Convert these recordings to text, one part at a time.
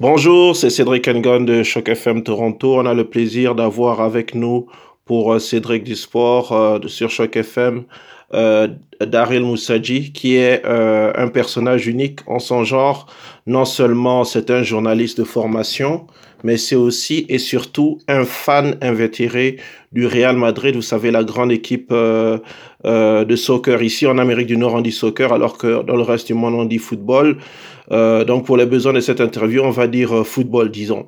Bonjour, c'est Cédric Engon de Choc FM Toronto. On a le plaisir d'avoir avec nous pour euh, Cédric du Sport euh, sur Choc FM euh, Daryl Moussadji, qui est euh, un personnage unique en son genre. Non seulement c'est un journaliste de formation, mais c'est aussi et surtout un fan invétéré du Real Madrid. Vous savez, la grande équipe euh, euh, de soccer ici en Amérique du Nord, on dit soccer, alors que dans le reste du monde, on dit football. Euh, donc, pour les besoins de cette interview, on va dire euh, football, disons.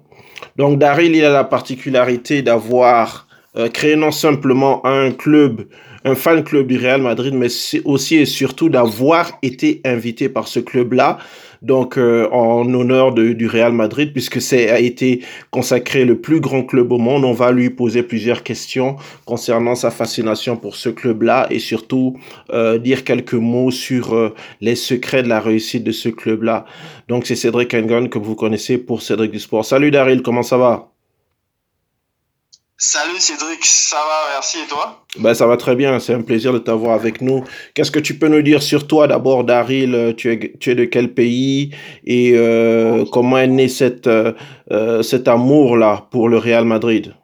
Donc, Daryl, il a la particularité d'avoir euh, créé non simplement un club, un fan club du Real Madrid, mais aussi et surtout d'avoir été invité par ce club-là donc euh, en honneur de, du Real Madrid, puisque c'est a été consacré le plus grand club au monde. On va lui poser plusieurs questions concernant sa fascination pour ce club-là et surtout euh, dire quelques mots sur euh, les secrets de la réussite de ce club-là. Donc c'est Cédric Engon que vous connaissez pour Cédric du Sport. Salut Daryl, comment ça va? Salut Cédric, ça va, merci et toi? Ben, ça va très bien, c'est un plaisir de t'avoir avec nous. Qu'est-ce que tu peux nous dire sur toi d'abord, Daryl? Tu es, tu es de quel pays? Et euh, comment est né cette, euh, euh, cet amour-là pour le Real Madrid?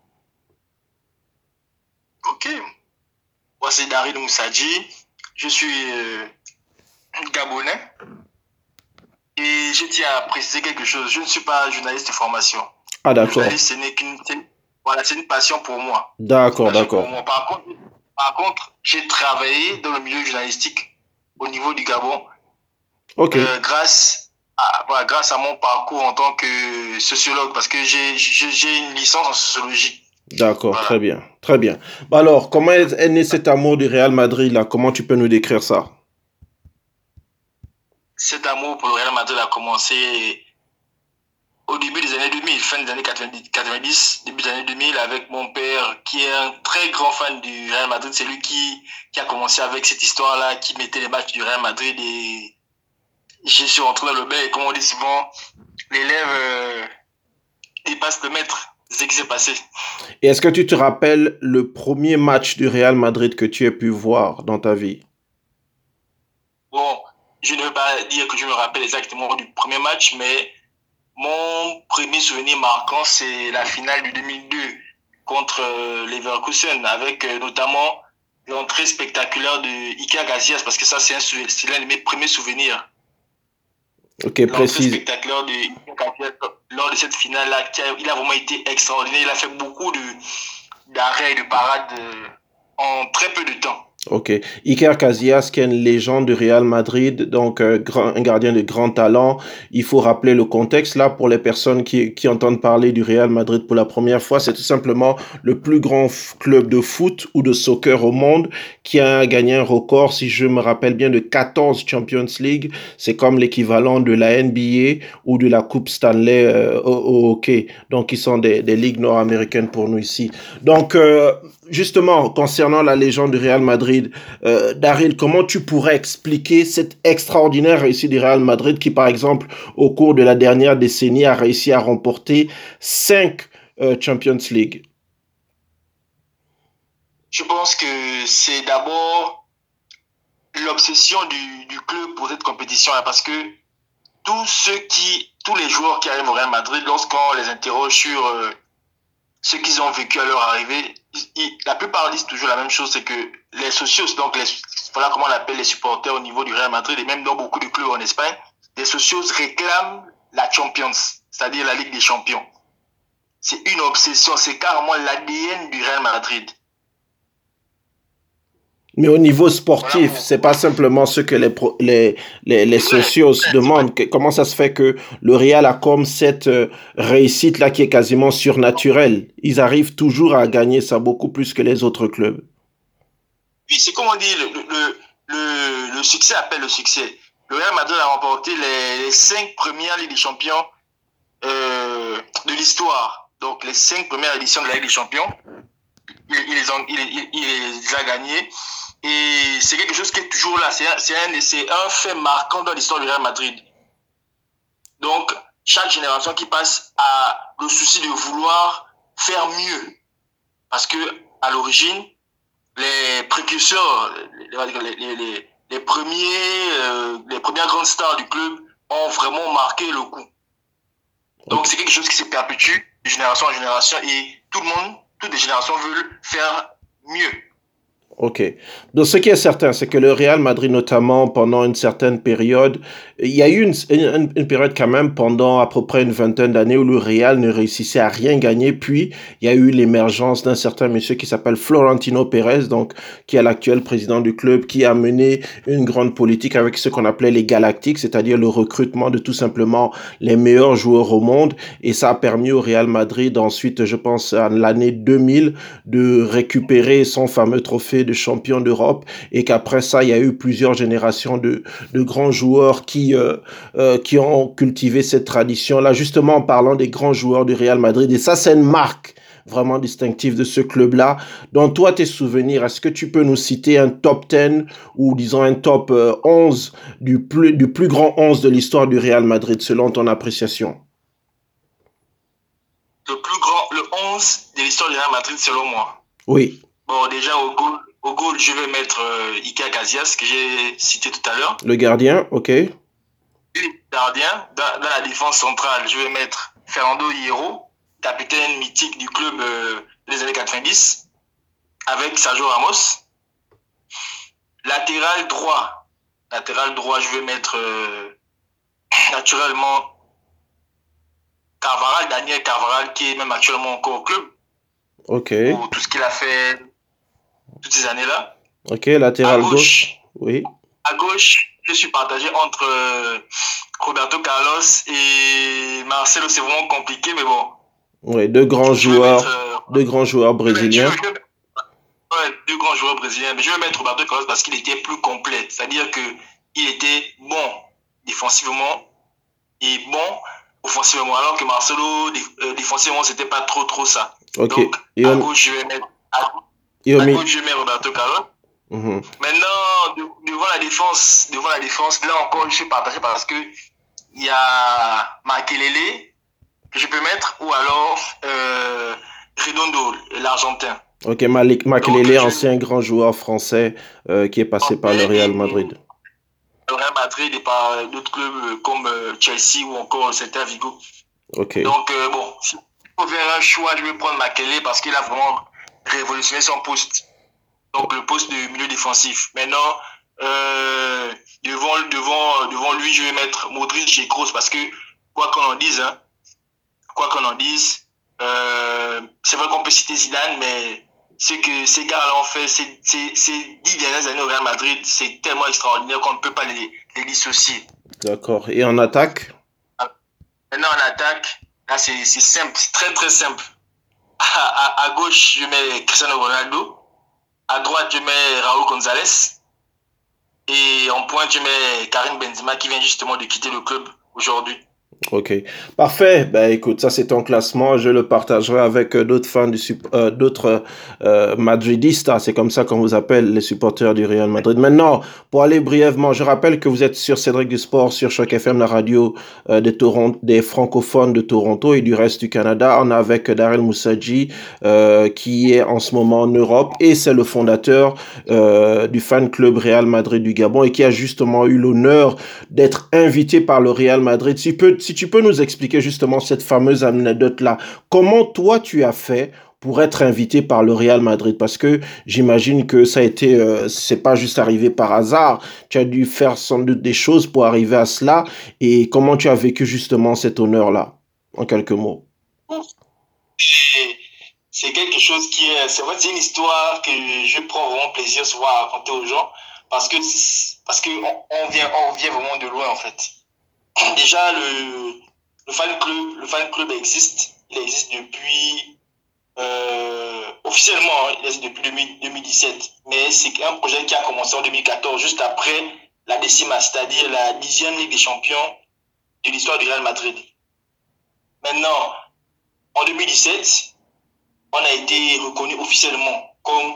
Ok, moi c'est Daryl Moussadji, je suis euh, gabonais et je tiens à préciser quelque chose, je ne suis pas journaliste de formation. Ah d'accord, journaliste, ce n'est qu'une voilà, c'est une passion pour moi. D'accord, d'accord. Par contre, par contre, j'ai travaillé dans le milieu journalistique au niveau du Gabon Ok, euh, grâce à, voilà, grâce à mon parcours en tant que sociologue, parce que j'ai une licence en sociologie. d'accord, Voilà. très bien, très bien. Bah alors, comment est, est né cet amour du Real Madrid là? Comment tu peux nous décrire ça? Cet amour pour le Real Madrid a commencé au début des années 2000, fin des années 90, 90, début des années 2000, avec mon père, qui est un très grand fan du Real Madrid. C'est lui qui, qui a commencé avec cette histoire-là, qui mettait les matchs du Real Madrid et je suis rentré dans le bain et comme on dit souvent, l'élève euh, dépasse le maître. C'est ce qui s'est passé. Et est-ce que tu te rappelles le premier match du Real Madrid que tu as pu voir dans ta vie? Bon, je ne veux pas dire que je me rappelle exactement du premier match, mais premier souvenir marquant, c'est la finale du 2002 contre euh, Leverkusen, avec euh, notamment l'entrée spectaculaire de Iker Casillas, parce que ça, c'est un sou- c'est l'un de mes premiers souvenirs. Ok, L'entrée précise. spectaculaire de Iker Casillas lors de cette finale-là, il a vraiment été extraordinaire. Il a fait beaucoup de d'arrêts et de parades euh, en très peu de temps. Ok. Iker Casillas, qui est une légende du Real Madrid, donc euh, un gardien de grand talent. Il faut rappeler le contexte là pour les personnes qui, qui entendent parler du Real Madrid pour la première fois. C'est tout simplement le plus grand club de foot ou de soccer au monde qui a gagné un record, si je me rappelle bien, de 14 Champions League. C'est comme l'équivalent de la NBA ou de la Coupe Stanley euh, au, au hockey. Donc, ils sont des, des ligues nord-américaines pour nous ici. Donc, euh, justement, concernant la légende du Real Madrid, euh, Daryl, comment tu pourrais expliquer cette extraordinaire réussite du Real Madrid qui, par exemple, au cours de la dernière décennie, a réussi à remporter cinq euh, Champions League? Je pense que c'est d'abord l'obsession du, club pour cette compétition-là, parce que tous ceux qui, tous les joueurs qui arrivent au Real Madrid, lorsqu'on les interroge sur euh, ce qu'ils ont vécu à leur arrivée, la plupart disent toujours la même chose, c'est que les socios, donc les, voilà comment on appelle les supporters au niveau du Real Madrid et même dans beaucoup de clubs en Espagne, les socios réclament la Champions, c'est-à-dire la Ligue des Champions. C'est une obsession, c'est carrément l'ADN du Real Madrid. Mais au niveau sportif, c'est pas simplement ce que les, pro- les, les, socios demandent. Que- Comment ça se fait que le Real a comme cette euh, réussite-là qui est quasiment surnaturelle? Ils arrivent toujours à gagner ça beaucoup plus que les autres clubs. Oui, c'est comme on dit, le, le, le, le succès appelle le succès. Le Real Madrid a remporté les, les cinq premières Ligues des Champions euh, de l'histoire. Donc, les cinq premières éditions de la Ligue des Champions, il, il les, ont, il les a gagnées. Et c'est quelque chose qui est toujours là. C'est un, un, fait marquant dans l'histoire du Real Madrid. Donc, chaque génération qui passe a le souci de vouloir faire mieux. Parce que, à l'origine, les précurseurs, les, les, les, les, les premiers, euh, les premières grandes stars du club ont vraiment marqué le coup. Donc c'est quelque chose qui se perpétue de génération en génération et tout le monde, toutes les générations veulent faire mieux. Ok. Donc, ce qui est certain, c'est que le Real Madrid, notamment pendant une certaine période, il y a eu une, une, période quand même pendant à peu près une vingtaine d'années où le Real ne réussissait à rien gagner. Puis, il y a eu l'émergence d'un certain monsieur qui s'appelle Florentino Pérez, donc, qui est l'actuel président du club, qui a mené une grande politique avec ce qu'on appelait les Galactiques, c'est-à-dire le recrutement de tout simplement les meilleurs joueurs au monde. Et ça a permis au Real Madrid ensuite, je pense, à l'année 2000, de récupérer son fameux trophée de champion d'Europe et qu'après ça, il y a eu plusieurs générations de, de grands joueurs qui, euh, euh, qui ont cultivé cette tradition-là, justement en parlant des grands joueurs du Real Madrid. Et ça, c'est une marque vraiment distinctive de ce club-là. Dans toi, tes souvenirs, est-ce que tu peux nous citer un top 10 ou disons un top 11 euh, du plus, du plus grand 11 de l'histoire du Real Madrid selon ton appréciation? Le plus grand, le 11 de l'histoire du Real Madrid selon moi Oui. Bon, déjà au goal, au goal, je vais mettre euh, Ika Casillas, que j'ai cité tout à l'heure. Le gardien, ok. Le gardien. Dans, la défense centrale, je vais mettre Fernando Hierro, capitaine mythique du club euh, des années 90, avec Sergio Ramos. Latéral droit. Latéral droit, je vais mettre euh, naturellement Carvaral, Daniel Carvaral, qui est même actuellement encore au club. Ok. Pour tout ce qu'il a fait toutes ces années-là. Ok, latéral gauche, Oui. À gauche, je suis partagé entre euh, Roberto Carlos et Marcelo. C'est vraiment compliqué, mais bon. Oui, deux grands joueurs, euh, deux grands joueurs brésiliens. ouais, deux grands joueurs brésiliens. Mais je vais mettre Roberto Carlos parce qu'il était plus complet. C'est-à-dire que il était bon défensivement et bon offensivement. Alors que Marcelo, euh, défensivement, c'était pas trop trop ça. Ok. Donc, à gauche, je vais mettre. Et au milieu. je mets Roberto Carlos. Mhm. Maintenant, devant la défense, devant la défense, là encore, je suis partagé parce que il y a Makelele que je peux mettre ou alors euh, Redondo, l'Argentin. Ok, Malik Makelele, ancien grand joueur français euh, qui est passé par le Real Madrid. Le Real Madrid et par d'autres clubs euh, comme euh, Chelsea ou encore Celta Vigo. Ok. Donc bon, si je faire un choix, je vais prendre Makelele parce qu'il a vraiment révolutionner son poste. Donc le poste de milieu défensif. Maintenant, euh, devant, devant, devant lui, je vais mettre Modric et Kroos parce que, quoi qu'on en dise, hein, quoi qu'on en dise, euh, c'est vrai qu'on peut citer Zidane, mais ce que ces gars-là ont fait ces, ces, ces, dix dernières années au Real Madrid, c'est tellement extraordinaire qu'on ne peut pas les, les dissocier. D'accord. Et en attaque? Maintenant, en attaque, là, c'est simple, c'est très très simple à, gauche, je mets Cristiano Ronaldo. À droite, je mets Raúl González. Et en pointe, je mets Karim Benzema qui vient justement de quitter le club aujourd'hui. Ok, parfait. Ben écoute, ça c'est ton classement. Je le partagerai avec euh, d'autres fans du euh, d'autres euh, madridistas. C'est comme ça qu'on vous appelle les supporters du Real Madrid. Maintenant, pour aller brièvement, je rappelle que vous êtes sur Cédric du Sport, sur Choc FM, la radio euh, des, francophones de Toronto et du reste du Canada. On est avec Daryl Moussadji qui est en ce moment en Europe et c'est le fondateur du fan club Real Madrid du Gabon et qui a justement eu l'honneur d'être invité par le Real Madrid. Si si tu peux nous expliquer justement cette fameuse anecdote-là, comment toi tu as fait pour être invité par le Real Madrid? Parce que j'imagine que ça a été, euh, c'est pas juste arrivé par hasard. Tu as dû faire sans doute des choses pour arriver à cela. Et comment tu as vécu justement cet honneur-là, en quelques mots. C'est quelque chose qui est, c'est vrai, une histoire que je prends vraiment plaisir souvent à raconter aux gens. Parce que parce que on vient on vient vraiment de loin en fait déjà, le, fan club, le fan club existe. Il existe depuis, euh, officiellement, hein, il existe depuis 2017. Mais c'est un projet qui a commencé en 2014, juste après la décima, c'est-à-dire la dixième Ligue des Champions de l'histoire du Real Madrid. Maintenant, en 2017, on a été reconnu officiellement comme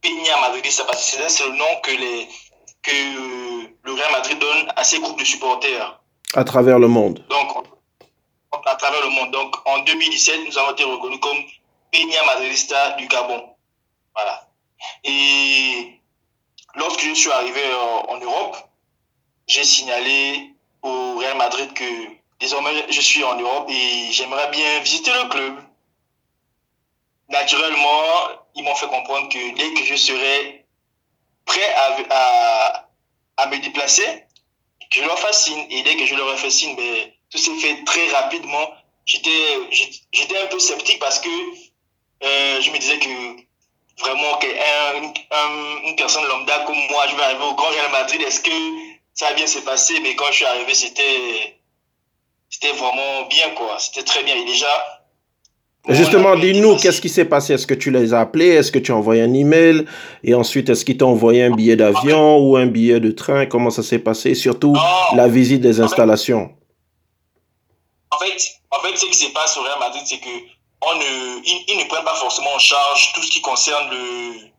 Peña Madridista parce que c'est le nom que, que le Real Madrid donne à ses groupes de supporters. À travers le monde. Donc, à travers le monde. Donc, en 2017, nous avons été reconnus comme Peña Madridista du Gabon. Voilà. Et lorsque je suis arrivé en Europe, j'ai signalé au Real Madrid que désormais, je suis en Europe et j'aimerais bien visiter le club. Naturellement, ils m'ont fait comprendre que dès que je serai prêt à, à me déplacer, que je leur fasse signe. Et dès que je leur signe, ben, tout s'est fait très rapidement. J'étais, un peu sceptique parce que euh, je me disais que vraiment qu'un une personne lambda comme moi, je vais arriver au Grand Real Madrid, est-ce que ça va bien se passer Mais quand je suis arrivé, c'était, c'était vraiment bien, quoi. C'était très bien. Et déjà, Justement, dis-nous, qu'est-ce qui s'est passé? Est-ce que tu les as appelés? Est-ce que tu as envoyé un email? Et ensuite, est-ce qu'ils t'ont envoyé un billet d'avion ou un billet de train? Comment ça s'est passé? Et surtout, la visite des installations. En fait, en fait, ce qui se passe au Real Madrid, c'est que on ne, ils, ne prennent pas forcément en charge tout ce qui concerne le,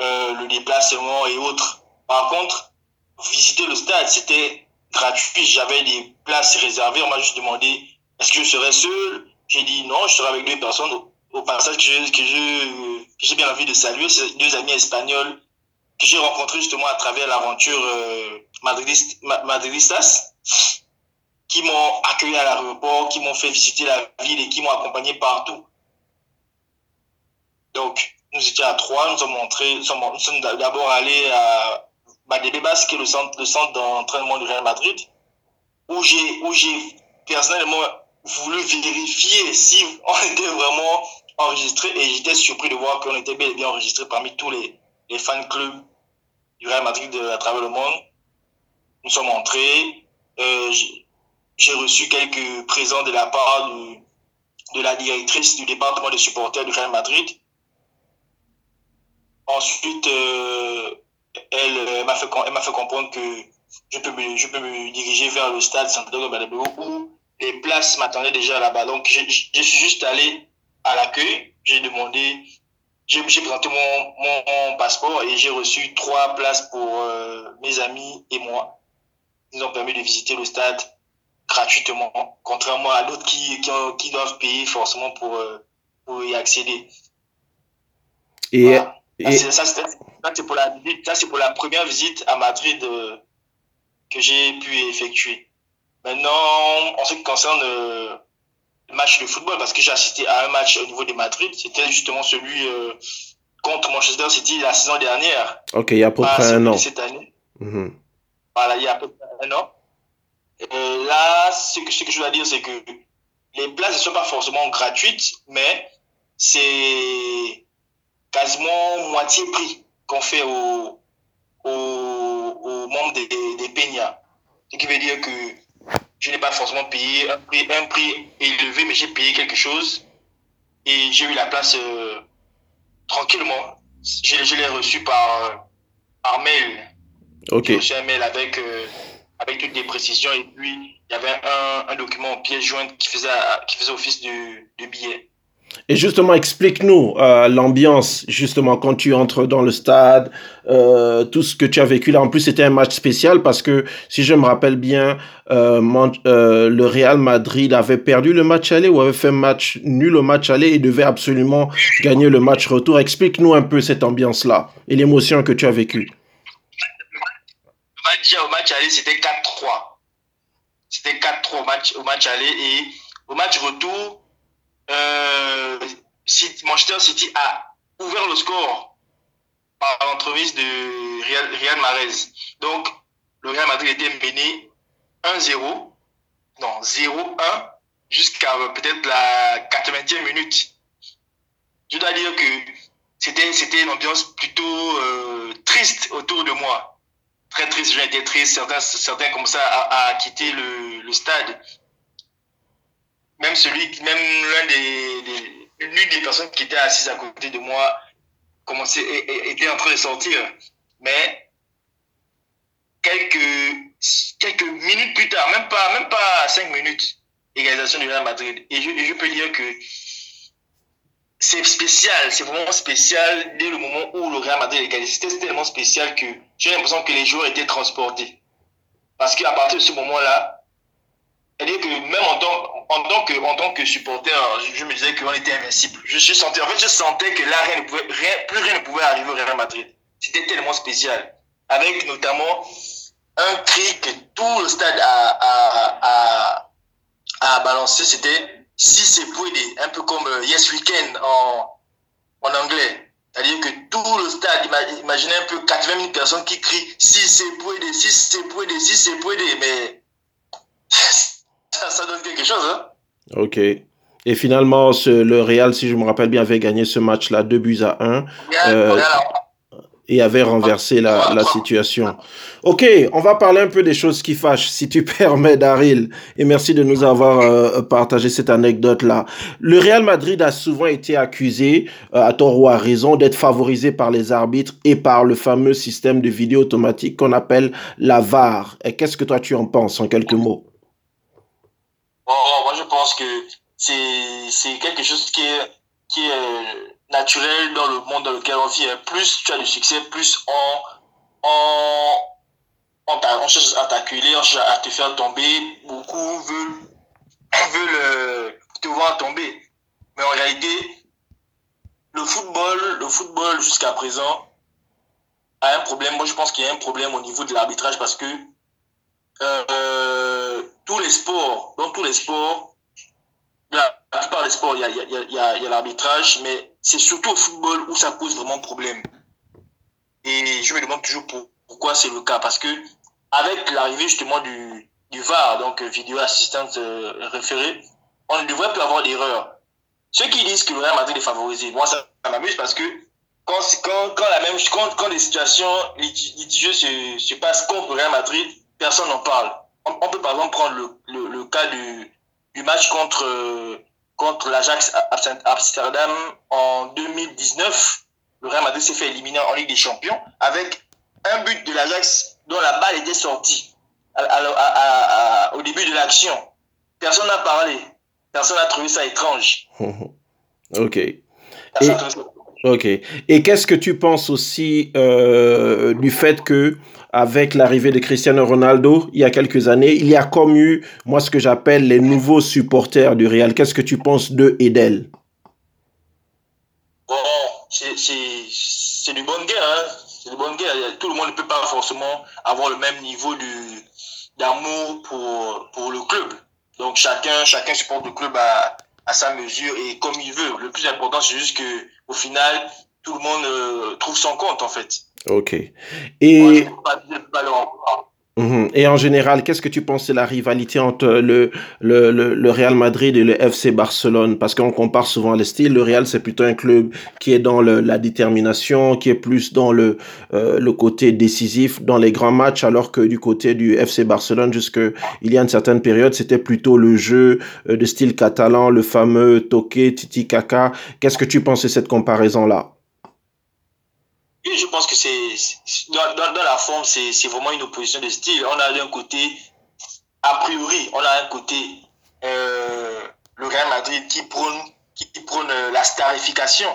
euh, le déplacement et autres. Par contre, visiter le stade, c'était gratuit. J'avais des places réservées. On m'a juste demandé est-ce que je serais seul? J'ai dit non, je serai avec deux personnes. Au, passage, que j'ai que bien envie de saluer, ces deux amis espagnols que j'ai rencontrés justement à travers l'aventure euh, madridistas, qui m'ont accueilli à l'aéroport, qui m'ont fait visiter la ville et qui m'ont accompagné partout. Donc, nous étions à trois, nous sommes montrés, nous sommes, d'abord allés à Badebebas, qui est le centre, le centre d'entraînement du Real Madrid, où j'ai, où j'ai personnellement voulu vérifier si on était vraiment enregistré et j'étais surpris de voir qu'on était bel et bien enregistré parmi tous les, les fan clubs du Real Madrid à travers le monde. Nous sommes entrés. Euh, j'ai reçu quelques présents de la part de, de la directrice du département des supporters du Real Madrid. Ensuite, euh, elle, elle m'a fait comprendre que je peux, me, je peux me diriger vers le stade Santiago Bernabéu où les places m'attendaient déjà là-bas. Donc, je, je, suis juste allé à l'accueil. J'ai demandé, j'ai présenté mon, mon, passeport et j'ai reçu trois places pour euh, mes amis et moi. Ils ont permis de visiter le stade gratuitement, contrairement à d'autres qui, qui, qui, doivent payer forcément pour, euh, pour y accéder. Et, Ça, c'est pour, la, pour la première visite à Madrid euh, que j'ai pu effectuer. Maintenant, en ce qui concerne euh, le match de football, parce que j'ai assisté à un match au niveau de Madrid, c'était justement celui euh, contre Manchester City la saison dernière. Ok, il y a à peu près un an. Cette année. Mhm. Voilà, il y a à peu près un an. Et là, ce que, ce que je dois dire, c'est que les places ne sont pas forcément gratuites, mais c'est quasiment moitié prix qu'on fait aux, aux, membres des, des Peña. Ce qui veut dire que je n'ai pas forcément payé un prix, un prix élevé, mais j'ai payé quelque chose et j'ai eu la place euh, tranquillement. Je, je l'ai reçu par, par mail. Ok. J'ai reçu un mail avec, euh, avec toutes les précisions et puis il y avait un, un document en pièce jointe qui faisait, qui faisait office de, de billet. Et justement, explique-nous euh, l'ambiance, justement, quand tu entres dans le stade, euh, tout ce que tu as vécu là. En plus, c'était un match spécial parce que, si je me rappelle bien, euh, le Real Madrid avait perdu le match aller ou avait fait match nul au match aller et devait absolument gagner le match retour. Explique-nous un peu cette ambiance-là et l'émotion que tu as vécue. Au match aller, c'était 4-3. C'était 4-3 au match, au match aller et au match retour, euh, Manchester City a ouvert le score par l'entremise de Real, Real. Donc, le Real Madrid était mené 1-0, non, 0-1, jusqu'à peut-être la 80e minute. Je dois dire que c'était, c'était une ambiance plutôt euh, triste autour de moi. Très triste, j'ai été triste. Certains, certains comme ça à, quitter le stade même celui, même l'une des personnes qui était assise à côté de moi commençait, était en train de sortir. Mais quelques, quelques minutes plus tard, même pas, même pas cinq minutes, égalisation du Real Madrid. Et je, je peux dire que c'est spécial, c'est vraiment spécial dès le moment où le Real Madrid égalise. C'était tellement spécial que j'ai l'impression que les joueurs étaient transportés. Parce qu'à partir de ce moment-là, c'est-à-dire que même en tant, tant, que, supporter, je, me disais qu'on était invincible. Je, sentais, en fait, je sentais que là, rien ne pouvait, rien, plus rien ne pouvait arriver au Real Madrid. C'était tellement spécial. Avec notamment un cri que tout le stade a, a, a, a balancé, c'était si c'est Pouede, un peu comme euh, Yes Weekend en, en anglais. C'est-à-dire que tout le stade, imaginez un peu 80 000 personnes qui crient si c'est Pouede, si c'est Pouede, si c'est Pouede, mais ça, ça, donne quelque chose. Hein? Ok. Et finalement, ce, le Real, si je me rappelle bien, avait gagné ce match-là 2 buts à 1. Euh, et avait renversé la, la, situation. Ok, on va parler un peu des choses qui fâchent, si tu permets, Daryl. Et merci de nous avoir euh, partagé cette anecdote-là. Le Real Madrid a souvent été accusé, euh, à tort ou à raison, d'être favorisé par les arbitres et par le fameux système de vidéo automatique qu'on appelle la VAR. Et qu'est-ce que toi tu en penses, en quelques mots? Moi, je pense que c'est quelque chose qui est, qui est naturel dans le monde dans lequel on vit. Plus tu as de succès, plus on, on, on, cherche à t'accueillir, on cherche à te faire tomber. Beaucoup veulent, veulent euh, te voir tomber. Mais en réalité, le football, le football jusqu'à présent a un problème. Moi, je pense qu'il y a un problème au niveau de l'arbitrage parce que euh, tous les sports, dans tous les sports, la plupart des sports, il y a, y a, y a l'arbitrage, mais c'est surtout au football où ça pose vraiment problème. Et je me demande toujours pourquoi c'est le cas. Parce que avec l'arrivée justement du, du VAR, donc euh, vidéo assistante euh, référée, on ne devrait plus avoir d'erreur. Ceux qui disent que le Real Madrid est favorisé, moi ça, m'amuse parce que quand, quand, quand, la même, quand, quand les situations litigieuses se, se passent contre le Real Madrid, personne n'en parle. On, peut par exemple prendre le, le, le cas du, du match contre euh, contre l'Ajax Amsterdam en 2019. Le Real Madrid s'est fait éliminer en Ligue des Champions avec un but de l'Ajax dont la balle était sortie au début de l'action. Personne n'a parlé. Personne n'a trouvé ça étrange. ok. Ok. Et qu'est-ce que tu penses aussi euh, du fait que avec l'arrivée de Cristiano Ronaldo il y a quelques années, il y a comme eu, moi, ce que j'appelle les nouveaux supporters du Real. Qu'est-ce que tu penses d'eux et d'elle Bon, c'est du bonne guerre. Hein? C'est du bonne guerre. Tout le monde ne peut pas forcément avoir le même niveau d'amour pour, pour le club. Donc chacun, chacun supporte le club à, à sa mesure et comme il veut. Le plus important, c'est juste que au final, tout le monde euh, trouve son compte en fait. Ok. Et... Mhm. Et en général, qu'est-ce que tu penses de la rivalité entre le, le, le, Real Madrid et le FC Barcelone? Parce qu'on compare souvent les styles. Le Real, c'est plutôt un club qui est dans le, la détermination, qui est plus dans le, euh, le côté décisif dans les grands matchs, alors que du côté du FC Barcelone, jusque il y a une certaine période, c'était plutôt le jeu euh, de style catalan, le fameux toque, titi kaka. Qu'est-ce que tu penses de cette comparaison-là? Je pense que c'est dans, dans, la forme, c'est vraiment une opposition de style. On a d'un côté, a priori, on a un côté euh, le Real Madrid qui prône, qui prône euh, la starification,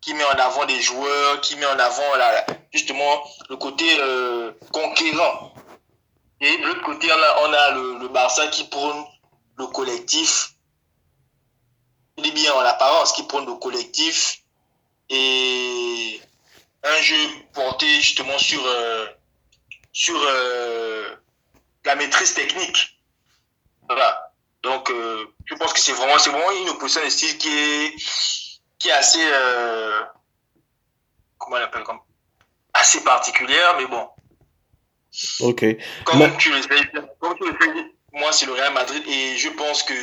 qui met en avant des joueurs, qui met en avant justement le côté euh, conquérant. Et de l'autre côté, on a, on a le, le, Barça qui prône le collectif. Il est bien en apparence, qui prône le collectif. Et un jeu porté justement sur, euh, sur euh, la maîtrise technique. Voilà. Donc, euh, je pense que c'est vraiment, c'est vraiment une opposition de style qui est, qui est assez, comment on appelle, comme, assez particulière, mais bon. Ok. Comme, tu, le sais, comme tu le sais, moi, c'est le Real Madrid et je pense que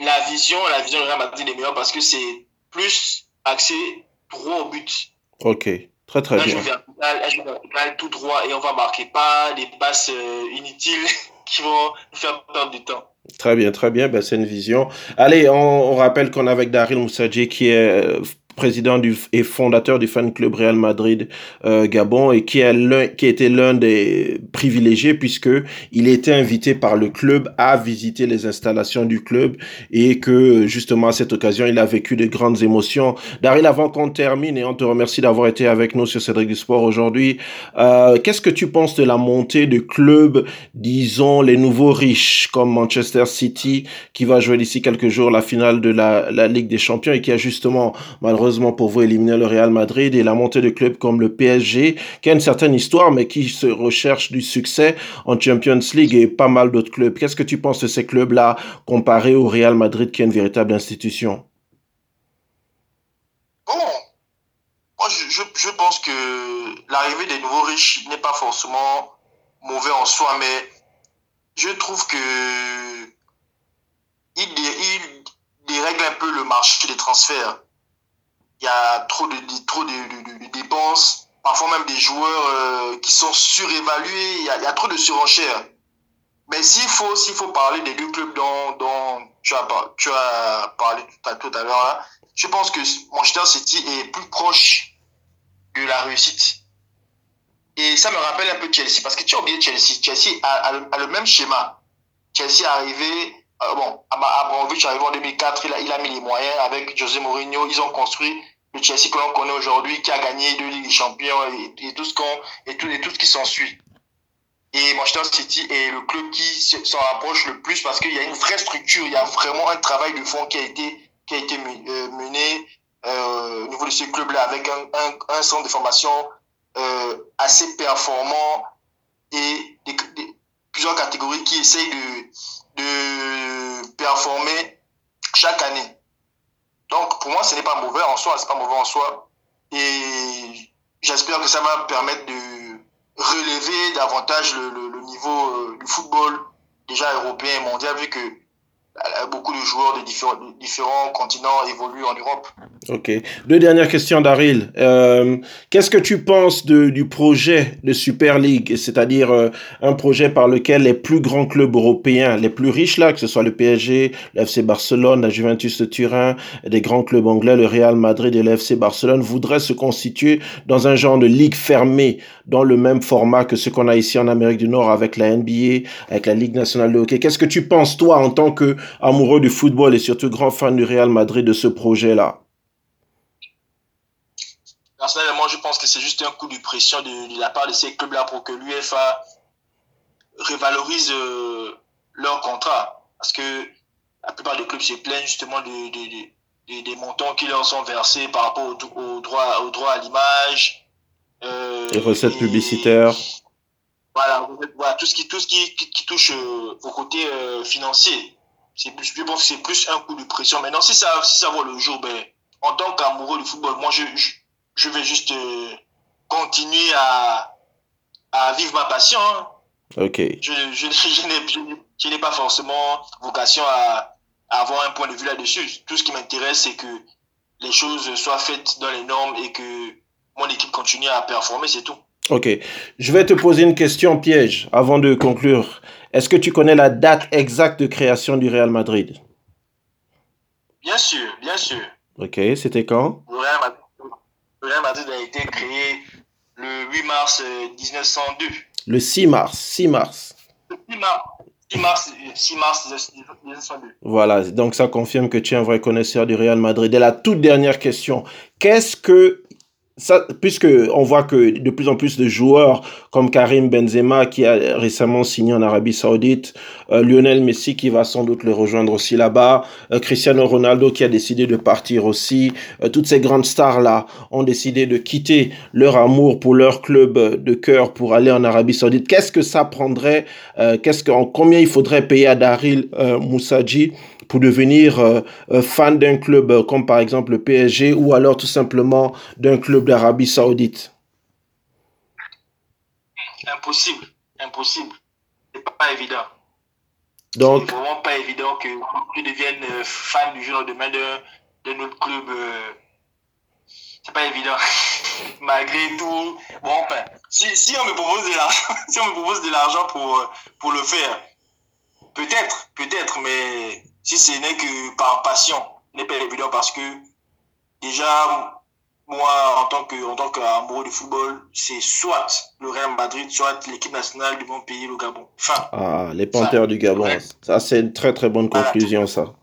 la vision, la vision du Real Madrid est meilleure parce que c'est plus axé droit au but. Ok, très très bien. Un jeu vertical, tout droit et on va marquer pas des passes euh, inutiles qui vont nous faire perdre du temps. Très bien, très bien, ben, c'est une vision. Allez, on, on rappelle qu'on est avec Daryl Moussadji qui est euh, président du, et fondateur du fan club Real Madrid euh, Gabon et qui, l'un, qui était l'un des privilégiés puisque il était invité par le club à visiter les installations du club et que justement à cette occasion il a vécu de grandes émotions. Daryl, avant qu'on termine et on te remercie d'avoir été avec nous sur Cédric du Sport aujourd'hui, euh, qu'est-ce que tu penses de la montée de clubs, disons les nouveaux riches comme Manchester City qui va jouer d'ici quelques jours la finale de la, la Ligue des Champions et qui a justement malheureusement pour vous éliminer le Real Madrid et la montée de clubs comme le PSG, qui a une certaine histoire, mais qui se recherche du succès en Champions League et pas mal d'autres clubs. Qu'est-ce que tu penses de ces clubs-là comparé au Real Madrid qui est une véritable institution? Bon, moi je, je pense que l'arrivée des nouveaux riches n'est pas forcément mauvais en soi, mais je trouve que il, il dérègle un peu le marché des transferts. Il y a trop de, trop de, dépenses, parfois même des joueurs euh, qui sont surévalués. Il y, a, trop de surenchères. Mais s'il faut, s'il faut parler des deux clubs dont, dont tu, as, tu as parlé tout à, l'heure, je pense que Manchester City est plus proche de la réussite. Et ça me rappelle un peu Chelsea, parce que tu as oublié Chelsea. Chelsea a, a le, même schéma. Chelsea est arrivé, euh, bon, Abramovich arrivé en 2004, il a, il a mis les moyens avec José Mourinho, ils ont construit le Chelsea que l'on connaît aujourd'hui, qui a gagné deux Ligues des Champions et, tout ce qu'on, et tout, et tout ce qui s'ensuit. Et Manchester City est le club qui s'en rapproche le plus parce qu'il y a une vraie structure, il y a vraiment un travail de fond qui a été, qui a été mené euh, au niveau de ce club-là avec un, un, centre de formation euh, assez performant et plusieurs catégories qui essayent de, de performer chaque année. Donc pour moi, ce n'est pas mauvais en soi, c'est pas mauvais en soi. Et j'espère que ça va permettre de relever davantage le, niveau euh, du football déjà européen et mondial vu que beaucoup de joueurs de différents, de différents continents évoluent en Europe. Ok. Deux dernières questions, Daryl. Euh, Qu'est-ce que tu penses de, du projet de Super League, c'est-à-dire euh, un projet par lequel les plus grands clubs européens, les plus riches là, que ce soit le PSG, le FC Barcelone, la Juventus de Turin, des grands clubs anglais, le Real Madrid et le FC Barcelone, voudraient se constituer dans un genre de ligue fermée, dans le même format que ce qu'on a ici en Amérique du Nord avec la NBA, avec la Ligue nationale de hockey. Qu'est-ce que tu penses, toi, en tant que amoureux du football et surtout grand fan du Real Madrid de ce projet-là Personnellement, je pense que c'est juste un coup de pression de, de la part de ces clubs-là pour que l'UFA révalorise euh, leur contrat. Parce que la plupart des clubs se plaignent justement de, de, des montants qui leur sont versés par rapport au, au droit, au droit à l'image. Euh, Les recettes et, publicitaires. Voilà, voilà, tout ce qui, tout ce qui, qui, qui touche euh, au côté financier c'est plus, je pense que c'est plus un coup de pression. Maintenant, si ça, si ça voit le jour, ben, en tant qu'amoureux du football, moi, je, je, je vais juste euh, continuer à, à vivre ma passion. Hein. Ok. Je, je, je n'ai pas forcément vocation à, à, avoir un point de vue là-dessus. Tout ce qui m'intéresse, c'est que les choses soient faites dans les normes et que mon équipe continue à performer, c'est tout. Ok. Je vais te poser une question piège avant de conclure. Est-ce que tu connais la date exacte de création du Real Madrid? Bien sûr, bien sûr. Ok, c'était quand? Le Real, Madrid, le Real, Madrid, a été créé le 8 mars 1902. Le 6 mars, 6 mars. Le 6 mars. 6 mars, 6 mars 1902. Voilà, donc ça confirme que tu es un vrai connaisseur du Real Madrid. Et la toute dernière question, qu'est-ce que ça, puisque on voit que de plus en plus de joueurs comme Karim Benzema qui a récemment signé en Arabie Saoudite, euh, Lionel Messi qui va sans doute le rejoindre aussi là-bas, euh, Cristiano Ronaldo qui a décidé de partir aussi, euh, toutes ces grandes stars là ont décidé de quitter leur amour pour leur club de cœur pour aller en Arabie Saoudite. Qu'est-ce que ça prendrait Qu'est-ce que combien il faudrait payer à Daryl Moussadji pour devenir euh, fan d'un club euh, comme par exemple le PSG ou alors tout simplement d'un club d'Arabie Saoudite Impossible, impossible. C'est pas évident. Donc, c'est vraiment pas évident que tu deviennes euh, fan du jour au demain d'un autre club. Euh, c'est pas évident. Malgré tout, bon, ben, si, si on me propose de l'argent, si on me propose de l'argent pour, pour le faire, peut-être, peut-être, mais si ce n'est que par passion, n'est pas évident parce que déjà, moi, en tant que, en tant qu'amoureux du football, c'est soit le Real Madrid, soit l'équipe nationale de mon pays, le Gabon. Enfin. Ah, les Panthères du Gabon. Ouais. Ça, c'est une très, très bonne conclusion, voilà. ça.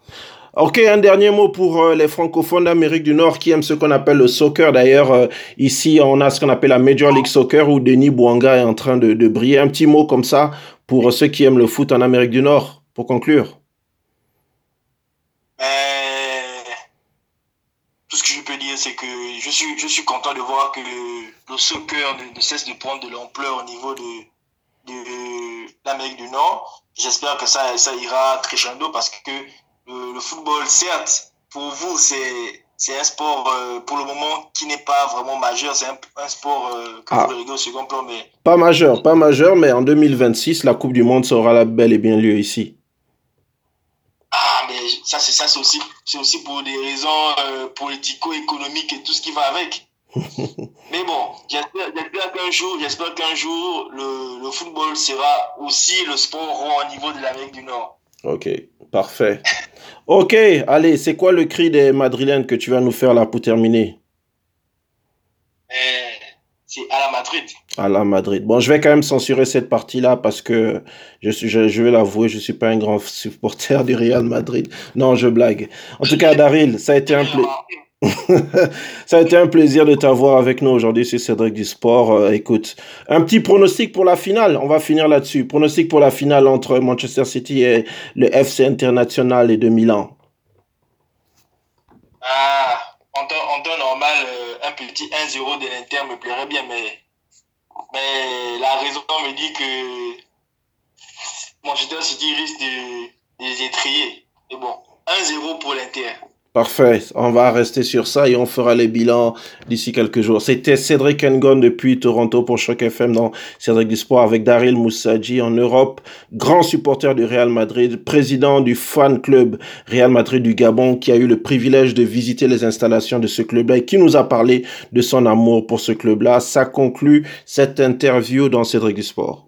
Ok, un dernier mot pour euh, les francophones d'Amérique du Nord qui aiment ce qu'on appelle le soccer. D'ailleurs, euh, ici, on a ce qu'on appelle la Major League Soccer où Denis Bouanga est en train de, de briller. Un petit mot comme ça pour ceux qui aiment le foot en Amérique du Nord, pour conclure. Euh, tout ce que je peux dire, c'est que je suis, je suis content de voir que le soccer ne, cesse de prendre de l'ampleur au niveau de, de l'Amérique du Nord. J'espère que ça, ça ira crescendo parce que le, le football, certes, pour vous, c'est c'est un sport euh, pour le moment qui n'est pas vraiment majeur. C'est un, un, sport euh, que ah. vous au second plan. Mais... Pas majeur, pas majeur, mais en 2026, la Coupe du Monde sera la belle et bien lieu ici. Mais ça, c'est ça, c'est aussi, c'est aussi pour des raisons euh, politico-économiques et tout ce qui va avec. mais bon, j'espère qu'un jour, j'espère qu'un jour, le, le football sera aussi le sport rond au niveau de l'Amérique du Nord. Ok, parfait. ok, allez, c'est quoi le cri des Madrilènes que tu vas nous faire là pour terminer? Eh, C'est à la Madrid. À la Madrid. Bon, je vais quand même censurer cette partie-là parce que je, suis, je, vais l'avouer, je suis pas un grand supporter du Real Madrid. Non, je blague. En tout cas, Daryl, ça a été un plaisir. ça a été un plaisir de t'avoir avec nous aujourd'hui c'est Cédric du Sport. Euh, écoute, un petit pronostic pour la finale. On va finir là-dessus. Pronostic pour la finale entre Manchester City et le FC International et de Milan. Ah, en temps, normal, euh, un petit 1-0 de l'Inter me plairait bien, mais, mais la raison me dit que Manchester City risque de, les étrier. Et bon, 1-0 pour l'Inter. Parfait, on va rester sur ça et on fera les bilans d'ici quelques jours. C'était Cédric Engon depuis Toronto pour Choc FM dans Cédric du Sport avec Daryl Moussadji en Europe, grand supporter du Real Madrid, président du fan club Real Madrid du Gabon qui a eu le privilège de visiter les installations de ce club-là et qui nous a parlé de son amour pour ce club-là. Ça conclut cette interview dans Cédric du Sport.